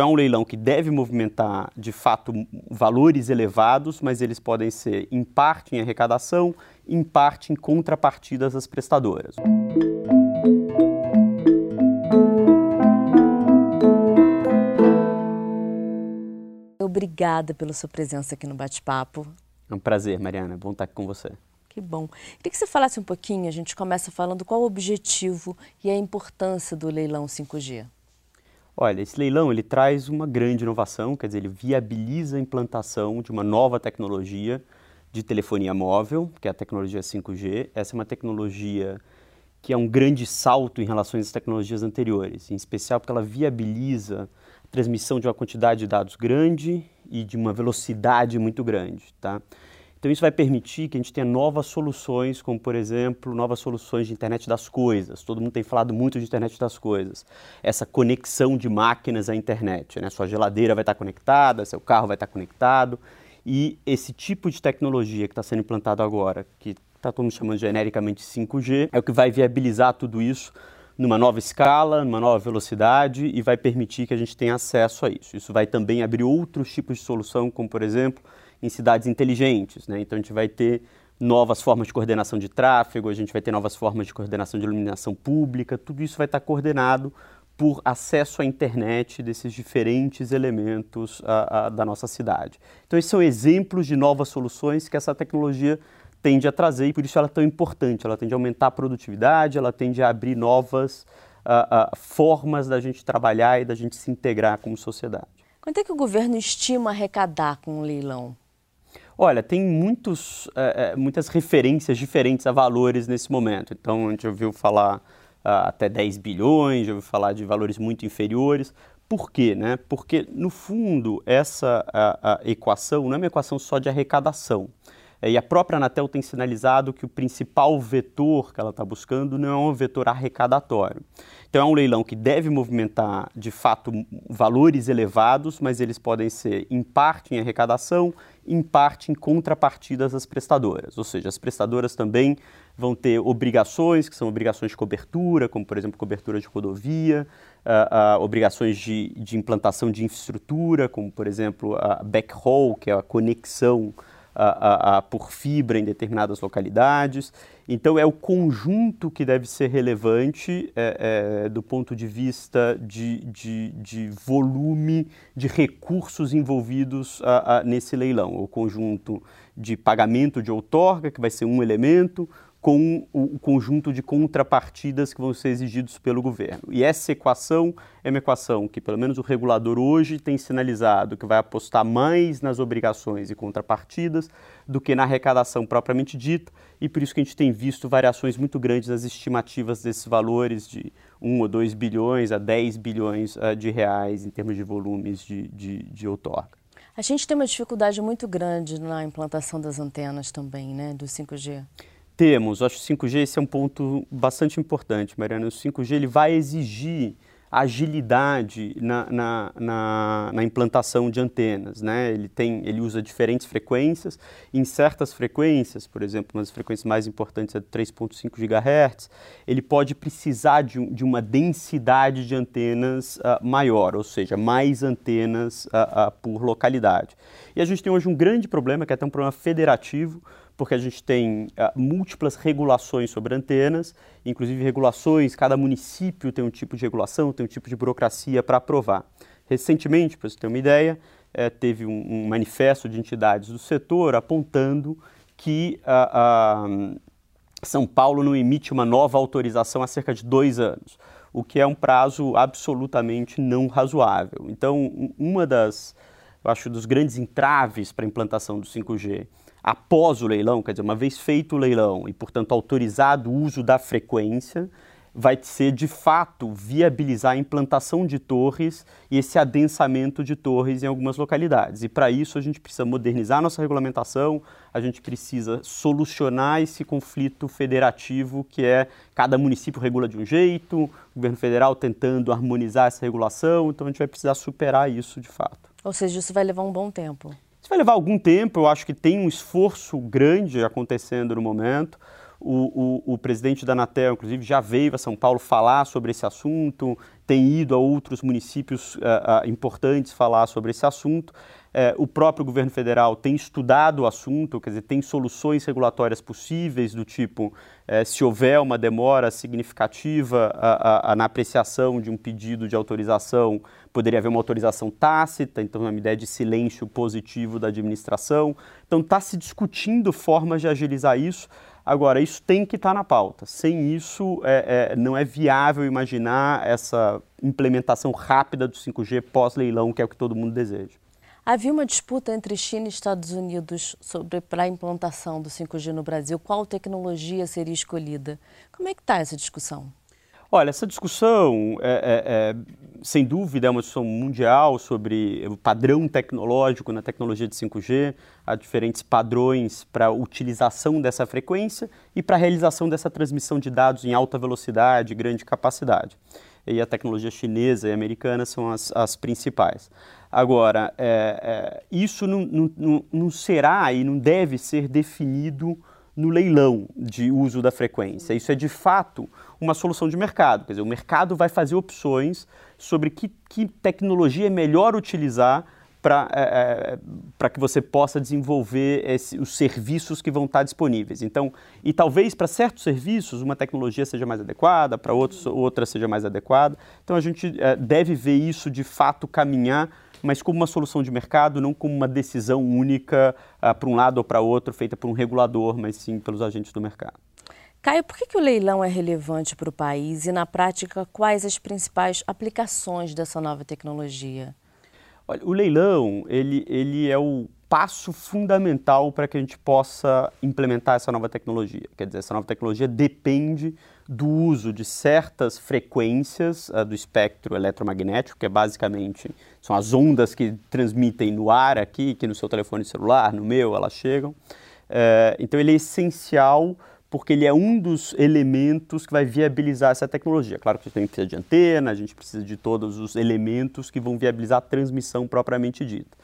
É um leilão que deve movimentar, de fato, valores elevados, mas eles podem ser, em parte, em arrecadação, em parte, em contrapartidas às prestadoras. Obrigada pela sua presença aqui no Bate-Papo. É um prazer, Mariana. É bom estar aqui com você. Que bom. Queria que você falasse um pouquinho, a gente começa falando qual o objetivo e a importância do leilão 5G. Olha, esse leilão ele traz uma grande inovação, quer dizer, ele viabiliza a implantação de uma nova tecnologia de telefonia móvel, que é a tecnologia 5G. Essa é uma tecnologia que é um grande salto em relação às tecnologias anteriores, em especial porque ela viabiliza a transmissão de uma quantidade de dados grande e de uma velocidade muito grande, tá? Então isso vai permitir que a gente tenha novas soluções, como por exemplo, novas soluções de internet das coisas. Todo mundo tem falado muito de internet das coisas. Essa conexão de máquinas à internet, né? Sua geladeira vai estar conectada, seu carro vai estar conectado. E esse tipo de tecnologia que está sendo implantado agora, que está todo mundo chamando genericamente 5G, é o que vai viabilizar tudo isso numa nova escala, numa nova velocidade e vai permitir que a gente tenha acesso a isso. Isso vai também abrir outros tipos de solução, como por exemplo em cidades inteligentes. Né? Então a gente vai ter novas formas de coordenação de tráfego, a gente vai ter novas formas de coordenação de iluminação pública, tudo isso vai estar coordenado por acesso à internet desses diferentes elementos a, a, da nossa cidade. Então, esses são exemplos de novas soluções que essa tecnologia tende a trazer e por isso ela é tão importante. Ela tende a aumentar a produtividade, ela tende a abrir novas a, formas da gente trabalhar e da gente se integrar como sociedade. Quanto é que o governo estima arrecadar com o leilão? Olha, tem muitos, é, muitas referências diferentes a valores nesse momento. Então, a gente ouviu falar uh, até 10 bilhões, já ouviu falar de valores muito inferiores. Por quê? Né? Porque, no fundo, essa a, a equação não é uma equação só de arrecadação. É, e a própria Anatel tem sinalizado que o principal vetor que ela está buscando não é um vetor arrecadatório. Então, é um leilão que deve movimentar, de fato, valores elevados, mas eles podem ser, em parte, em arrecadação, em parte, em contrapartidas às prestadoras. Ou seja, as prestadoras também vão ter obrigações, que são obrigações de cobertura, como, por exemplo, cobertura de rodovia, uh, uh, obrigações de, de implantação de infraestrutura, como, por exemplo, a backhaul, que é a conexão a, a, por fibra em determinadas localidades. Então, é o conjunto que deve ser relevante é, é, do ponto de vista de, de, de, volume de recursos envolvidos a, nesse leilão. O conjunto de pagamento de outorga, que vai ser um elemento, com o conjunto de contrapartidas que vão ser exigidos pelo governo. E essa equação é uma equação que, pelo menos o regulador hoje, tem sinalizado que vai apostar mais nas obrigações e contrapartidas do que na arrecadação propriamente dita, e por isso que a gente tem visto variações muito grandes nas estimativas desses valores de 1 ou 2 bilhões a 10 bilhões uh, de reais em termos de volumes de, de, de outorga. A gente tem uma dificuldade muito grande na implantação das antenas também, né, do 5G. Temos, acho que o 5G esse é um ponto bastante importante, Mariana. O 5G ele vai exigir agilidade na, na, na, na, implantação de antenas. Né? Ele, tem, ele usa diferentes frequências. Em certas frequências, por exemplo, uma das frequências mais importantes é 3.5 GHz, ele pode precisar de, de uma densidade de antenas uh, maior, ou seja, mais antenas uh, uh, por localidade. E a gente tem hoje um grande problema, que é até um problema federativo, porque a gente tem uh, múltiplas regulações sobre antenas, inclusive regulações, cada município tem um tipo de regulação, tem um tipo de burocracia para aprovar. Recentemente, para você ter uma ideia, é, teve um, um, manifesto de entidades do setor apontando que uh, uh, São Paulo não emite uma nova autorização há cerca de dois anos, o que é um prazo absolutamente não razoável. Então, uma das, eu acho, dos grandes entraves para a implantação do 5G após o leilão, quer dizer, uma vez feito o leilão e, portanto, autorizado o uso da frequência, vai ser de fato viabilizar a implantação de torres e esse adensamento de torres em algumas localidades. E para isso a gente precisa modernizar nossa regulamentação, a gente precisa solucionar esse conflito federativo que é cada município regula de um jeito, o governo federal tentando harmonizar essa regulação, então a gente vai precisar superar isso de fato. Ou seja, isso vai levar um bom tempo. Vai levar algum tempo, eu acho que tem um esforço grande acontecendo no momento. O, o, o, presidente da Anatel, inclusive, já veio a São Paulo falar sobre esse assunto, tem ido a outros municípios uh, uh, importantes falar sobre esse assunto. Uh, o próprio governo federal tem estudado o assunto, quer dizer, tem soluções regulatórias possíveis, do tipo, se houver uma demora significativa na apreciação de um pedido de autorização, poderia haver uma autorização tácita, então é uma ideia de silêncio positivo da administração. Então está se discutindo formas de agilizar isso. Agora, isso tem que estar tá na pauta. Sem isso, é, é, não é viável imaginar essa implementação rápida do 5G pós-leilão, que é o que todo mundo deseja. Havia uma disputa entre China e Estados Unidos sobre para a implantação do 5G no Brasil. Qual tecnologia seria escolhida? Como é que está essa discussão? Olha, essa discussão, é, é, é, sem dúvida, é uma discussão mundial sobre o padrão tecnológico na tecnologia de 5G, há diferentes padrões para utilização dessa frequência e para a realização dessa transmissão de dados em alta velocidade, grande capacidade. E a tecnologia chinesa e americana são as, as principais. Agora, é, é, isso não, não, não será e não deve ser definido no leilão de uso da frequência. Isso é de fato uma solução de mercado. Quer dizer, o mercado vai fazer opções sobre que, que tecnologia é melhor utilizar para é, é, que você possa desenvolver esse, os serviços que vão estar disponíveis. Então, e talvez para certos serviços uma tecnologia seja mais adequada, para outros outra seja mais adequada. Então, a gente é, deve ver isso de fato caminhar mas como uma solução de mercado, não como uma decisão única uh, para um lado ou para outro, feita por um regulador, mas sim pelos agentes do mercado. Caio, por que, que o leilão é relevante para o país e, na prática, quais as principais aplicações dessa nova tecnologia? Olha, o leilão ele, ele é o passo fundamental para que a gente possa implementar essa nova tecnologia. Quer dizer, essa nova tecnologia depende do uso de certas frequências uh, do espectro eletromagnético, que é basicamente são as ondas que transmitem no ar aqui, que no seu telefone celular, no meu, elas chegam. Uh, então ele é essencial porque ele é um dos elementos que vai viabilizar essa tecnologia. Claro que a gente precisa de antena, a gente precisa de todos os elementos que vão viabilizar a transmissão propriamente dita.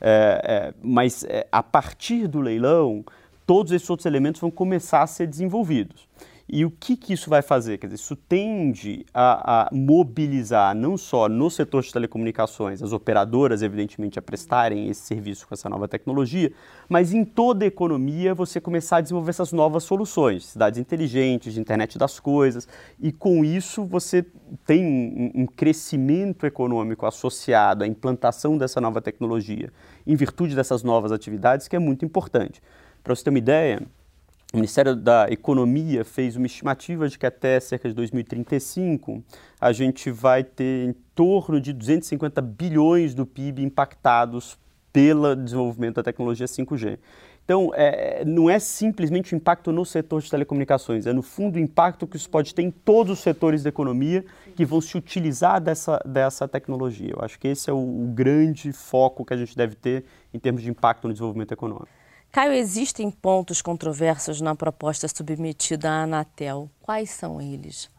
É, é, mas é, a partir do leilão, todos esses outros elementos vão começar a ser desenvolvidos. E o que, que isso vai fazer? Quer dizer, isso tende a, a, mobilizar não só no setor de telecomunicações, as operadoras, evidentemente, a prestarem esse serviço com essa nova tecnologia, mas em toda a economia você começar a desenvolver essas novas soluções, cidades inteligentes, de internet das coisas, e com isso você tem um, um crescimento econômico associado à implantação dessa nova tecnologia, em virtude dessas novas atividades, que é muito importante. Para você ter uma ideia, o Ministério da Economia fez uma estimativa de que até cerca de 2035 a gente vai ter em torno de 250 bilhões do PIB impactados pelo desenvolvimento da tecnologia 5G. Então, é, não é simplesmente o impacto no setor de telecomunicações, é no fundo o impacto que isso pode ter em todos os setores da economia que vão se utilizar dessa, dessa tecnologia. Eu acho que esse é o, o grande foco que a gente deve ter em termos de impacto no desenvolvimento econômico. Caio, existem pontos controversos na proposta submetida à Anatel. Quais são eles?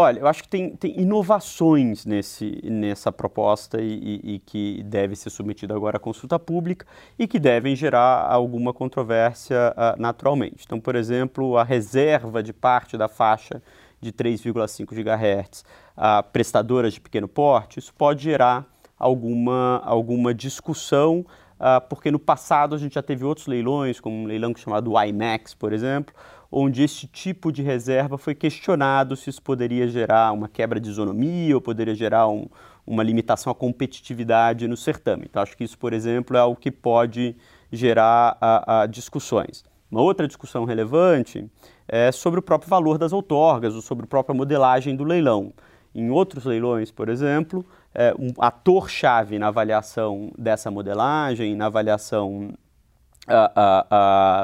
Olha, eu acho que tem, tem inovações nesse, nessa proposta e, e, e, que deve ser submetida agora à consulta pública e que devem gerar alguma controvérsia uh, naturalmente. Então, por exemplo, a reserva de parte da faixa de 3,5 GHz a prestadoras de pequeno porte, isso pode gerar alguma, alguma discussão uh, porque no passado a gente já teve outros leilões, como um leilão chamado IMAX, por exemplo, onde esse tipo de reserva foi questionado se isso poderia gerar uma quebra de isonomia ou poderia gerar um, uma limitação à competitividade no certame. Então, acho que isso, por exemplo, é algo que pode gerar uh, uh, discussões. Uma outra discussão relevante é sobre o próprio valor das outorgas ou sobre a própria modelagem do leilão. Em outros leilões, por exemplo, é, um ator-chave na avaliação dessa modelagem, na avaliação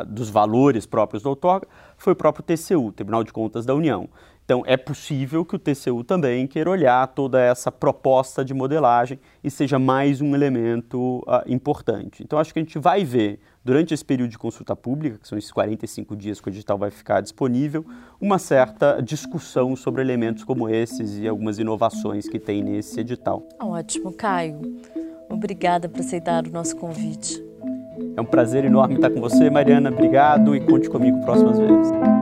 dos valores próprios da outorga, foi o próprio TCU, Tribunal de Contas da União. Então, é possível que o TCU também queira olhar toda essa proposta de modelagem e seja mais um elemento uh, importante. Então, acho que a gente vai ver, durante esse período de consulta pública, que são esses 45 dias que o edital vai ficar disponível, uma certa discussão sobre elementos como esses e algumas inovações que tem nesse edital. Ótimo, Caio. Obrigada por aceitar o nosso convite. É um prazer enorme estar com você, Mariana. Obrigado e conte comigo próximas vezes.